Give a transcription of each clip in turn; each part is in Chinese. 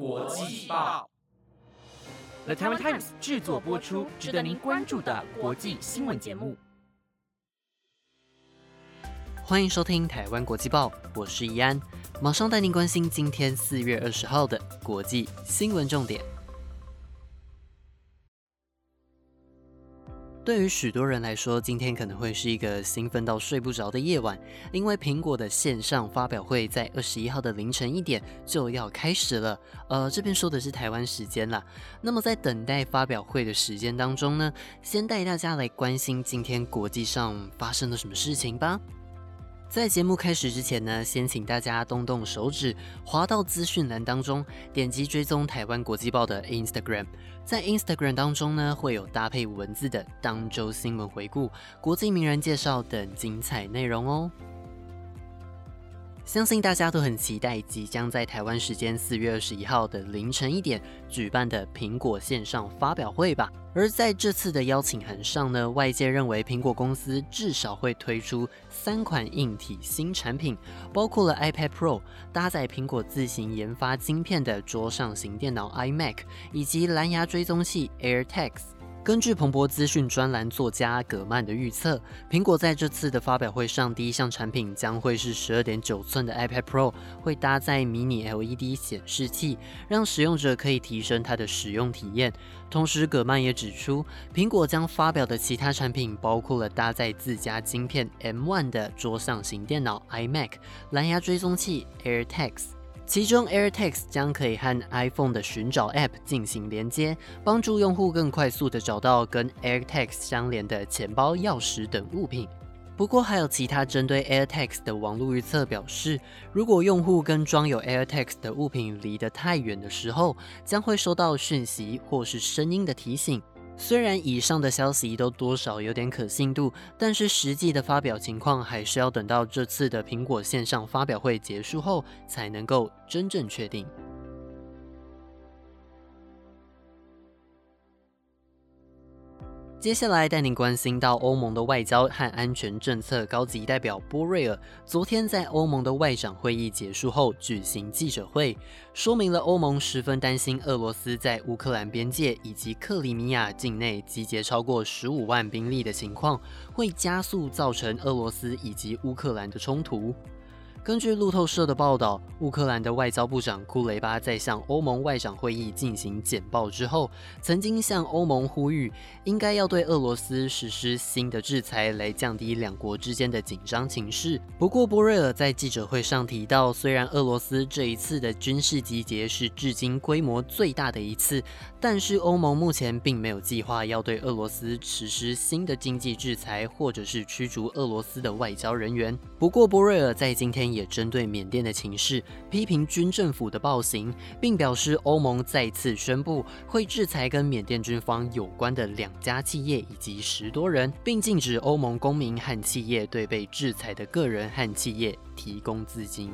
国际报，The Taiwan Times 制作播出，值得您关注的国际新闻节目。欢迎收听台湾国际报，我是怡安，马上带您关心今天四月二十号的国际新闻重点。对于许多人来说，今天可能会是一个兴奋到睡不着的夜晚，因为苹果的线上发表会在二十一号的凌晨一点就要开始了。呃，这边说的是台湾时间啦。那么在等待发表会的时间当中呢，先带大家来关心今天国际上发生了什么事情吧。在节目开始之前呢，先请大家动动手指，滑到资讯栏当中，点击追踪台湾国际报的 Instagram。在 Instagram 当中呢，会有搭配文字的当周新闻回顾、国际名人介绍等精彩内容哦。相信大家都很期待即将在台湾时间四月二十一号的凌晨一点举办的苹果线上发表会吧。而在这次的邀请函上呢，外界认为苹果公司至少会推出三款硬体新产品，包括了 iPad Pro、搭载苹果自行研发晶片的桌上型电脑 iMac，以及蓝牙追踪器 AirTags。根据彭博资讯专栏作家葛曼的预测，苹果在这次的发表会上第一项产品将会是十二点九寸的 iPad Pro，会搭载迷你 LED 显示器，让使用者可以提升它的使用体验。同时，葛曼也指出，苹果将发表的其他产品包括了搭载自家晶片 M1 的桌上型电脑 iMac、蓝牙追踪器 AirTag。其中，AirTags 将可以和 iPhone 的寻找 App 进行连接，帮助用户更快速地找到跟 AirTags 相连的钱包、钥匙等物品。不过，还有其他针对 AirTags 的网络预测表示，如果用户跟装有 AirTags 的物品离得太远的时候，将会收到讯息或是声音的提醒。虽然以上的消息都多少有点可信度，但是实际的发表情况还是要等到这次的苹果线上发表会结束后才能够真正确定。接下来带您关心到欧盟的外交和安全政策高级代表波瑞尔，昨天在欧盟的外长会议结束后举行记者会，说明了欧盟十分担心俄罗斯在乌克兰边界以及克里米亚境内集结超过十五万兵力的情况，会加速造成俄罗斯以及乌克兰的冲突。根据路透社的报道，乌克兰的外交部长库雷巴在向欧盟外长会议进行简报之后，曾经向欧盟呼吁，应该要对俄罗斯实施新的制裁，来降低两国之间的紧张情势。不过，波瑞尔在记者会上提到，虽然俄罗斯这一次的军事集结是至今规模最大的一次，但是欧盟目前并没有计划要对俄罗斯实施新的经济制裁，或者是驱逐俄罗斯的外交人员。不过，波瑞尔在今天。也针对缅甸的情势批评军政府的暴行，并表示欧盟再次宣布会制裁跟缅甸军方有关的两家企业以及十多人，并禁止欧盟公民和企业对被制裁的个人和企业提供资金。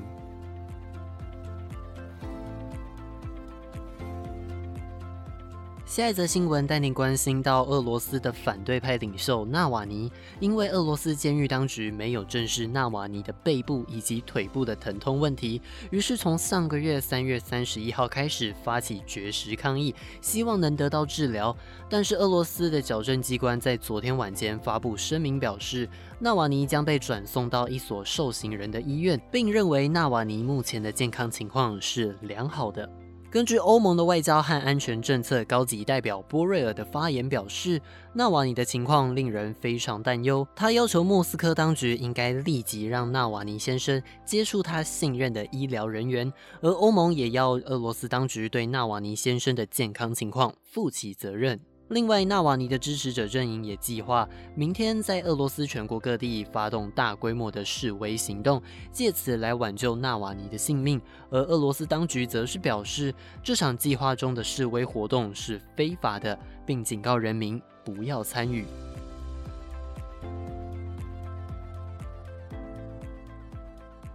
下一则新闻带您关心到俄罗斯的反对派领袖纳瓦尼，因为俄罗斯监狱当局没有正视纳瓦尼的背部以及腿部的疼痛问题，于是从上个月三月三十一号开始发起绝食抗议，希望能得到治疗。但是俄罗斯的矫正机关在昨天晚间发布声明表示，纳瓦尼将被转送到一所受刑人的医院，并认为纳瓦尼目前的健康情况是良好的。根据欧盟的外交和安全政策高级代表波瑞尔的发言表示，纳瓦尼的情况令人非常担忧。他要求莫斯科当局应该立即让纳瓦尼先生接触他信任的医疗人员，而欧盟也要俄罗斯当局对纳瓦尼先生的健康情况负起责任。另外，纳瓦尼的支持者阵营也计划明天在俄罗斯全国各地发动大规模的示威行动，借此来挽救纳瓦尼的性命。而俄罗斯当局则是表示，这场计划中的示威活动是非法的，并警告人民不要参与。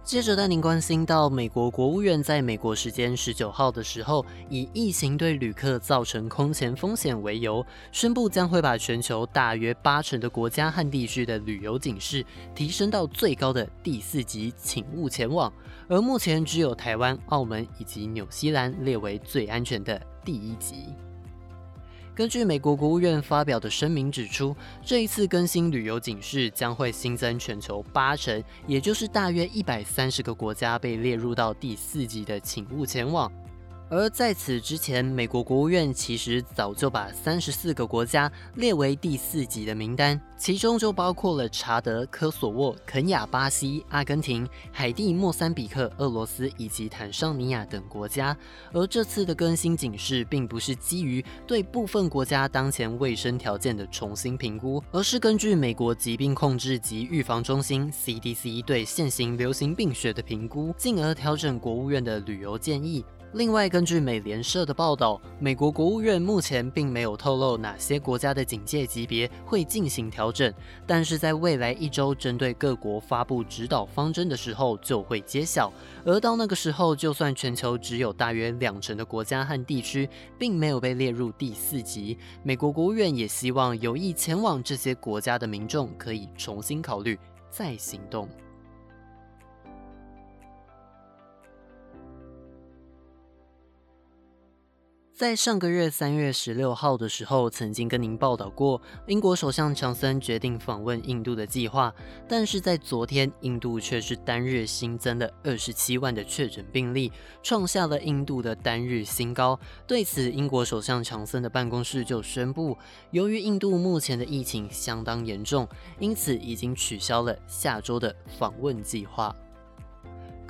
接着带您关心到，美国国务院在美国时间十九号的时候，以疫情对旅客造成空前风险为由，宣布将会把全球大约八成的国家和地区的旅游警示提升到最高的第四级，请勿前往。而目前只有台湾、澳门以及纽西兰列为最安全的第一级。根据美国国务院发表的声明指出，这一次更新旅游警示将会新增全球八成，也就是大约一百三十个国家被列入到第四级的，请勿前往。而在此之前，美国国务院其实早就把三十四个国家列为第四级的名单，其中就包括了查德、科索沃、肯亚、巴西、阿根廷、海地、莫桑比克、俄罗斯以及坦桑尼亚等国家。而这次的更新警示，并不是基于对部分国家当前卫生条件的重新评估，而是根据美国疾病控制及预防中心 （CDC） 对现行流行病学的评估，进而调整国务院的旅游建议。另外，根据美联社的报道，美国国务院目前并没有透露哪些国家的警戒级别会进行调整，但是在未来一周针对各国发布指导方针的时候就会揭晓。而到那个时候，就算全球只有大约两成的国家和地区并没有被列入第四级，美国国务院也希望有意前往这些国家的民众可以重新考虑再行动。在上个月三月十六号的时候，曾经跟您报道过，英国首相强森决定访问印度的计划。但是在昨天，印度却是单日新增了二十七万的确诊病例，创下了印度的单日新高。对此，英国首相强森的办公室就宣布，由于印度目前的疫情相当严重，因此已经取消了下周的访问计划。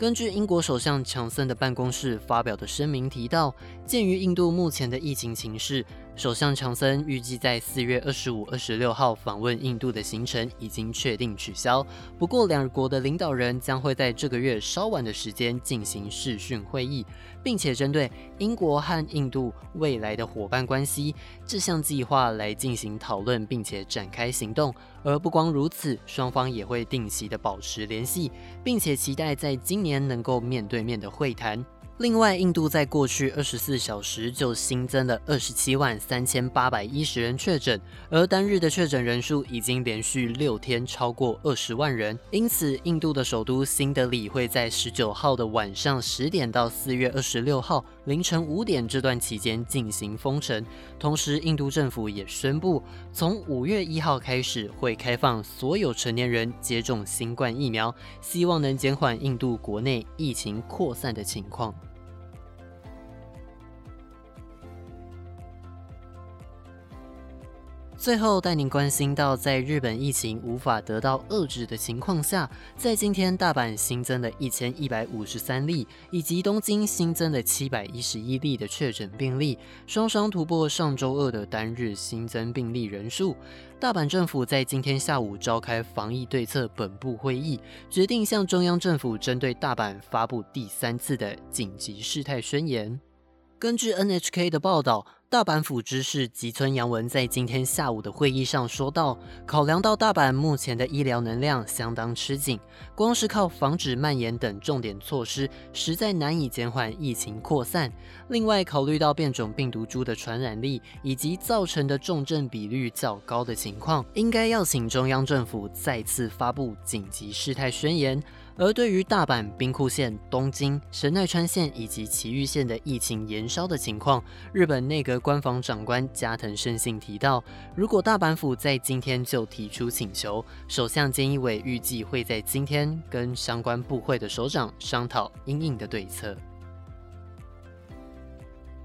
根据英国首相强森的办公室发表的声明提到，鉴于印度目前的疫情形势。首相强森预计在四月二十五、二十六号访问印度的行程已经确定取消。不过，两国的领导人将会在这个月稍晚的时间进行视讯会议，并且针对英国和印度未来的伙伴关系这项计划来进行讨论，并且展开行动。而不光如此，双方也会定期的保持联系，并且期待在今年能够面对面的会谈。另外，印度在过去二十四小时就新增了二十七万三千八百一十人确诊，而单日的确诊人数已经连续六天超过二十万人。因此，印度的首都新德里会在十九号的晚上十点到四月二十六号凌晨五点这段期间进行封城。同时，印度政府也宣布，从五月一号开始会开放所有成年人接种新冠疫苗，希望能减缓印度国内疫情扩散的情况。最后带您关心到，在日本疫情无法得到遏制的情况下，在今天大阪新增了一千一百五十三例，以及东京新增了七百一十一例的确诊病例，双双突破上周二的单日新增病例人数。大阪政府在今天下午召开防疫对策本部会议，决定向中央政府针对大阪发布第三次的紧急事态宣言。根据 NHK 的报道。大阪府知事吉村洋文在今天下午的会议上说道：“考量到大阪目前的医疗能量相当吃紧，光是靠防止蔓延等重点措施，实在难以减缓疫情扩散。另外，考虑到变种病毒株的传染力以及造成的重症比率较高的情况，应该要请中央政府再次发布紧急事态宣言。”而对于大阪、兵库县、东京、神奈川县以及埼玉县的疫情延烧的情况，日本内阁官房长官加藤胜信提到，如果大阪府在今天就提出请求，首相菅义伟预计会在今天跟相关部会的首长商讨应应的对策。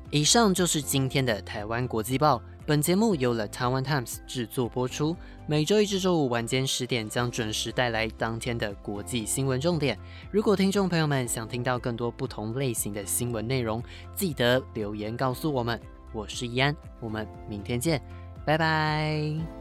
以上就是今天的台湾国际报。本节目由了台湾 Times 制作播出，每周一至周五晚间十点将准时带来当天的国际新闻重点。如果听众朋友们想听到更多不同类型的新闻内容，记得留言告诉我们。我是易安，我们明天见，拜拜。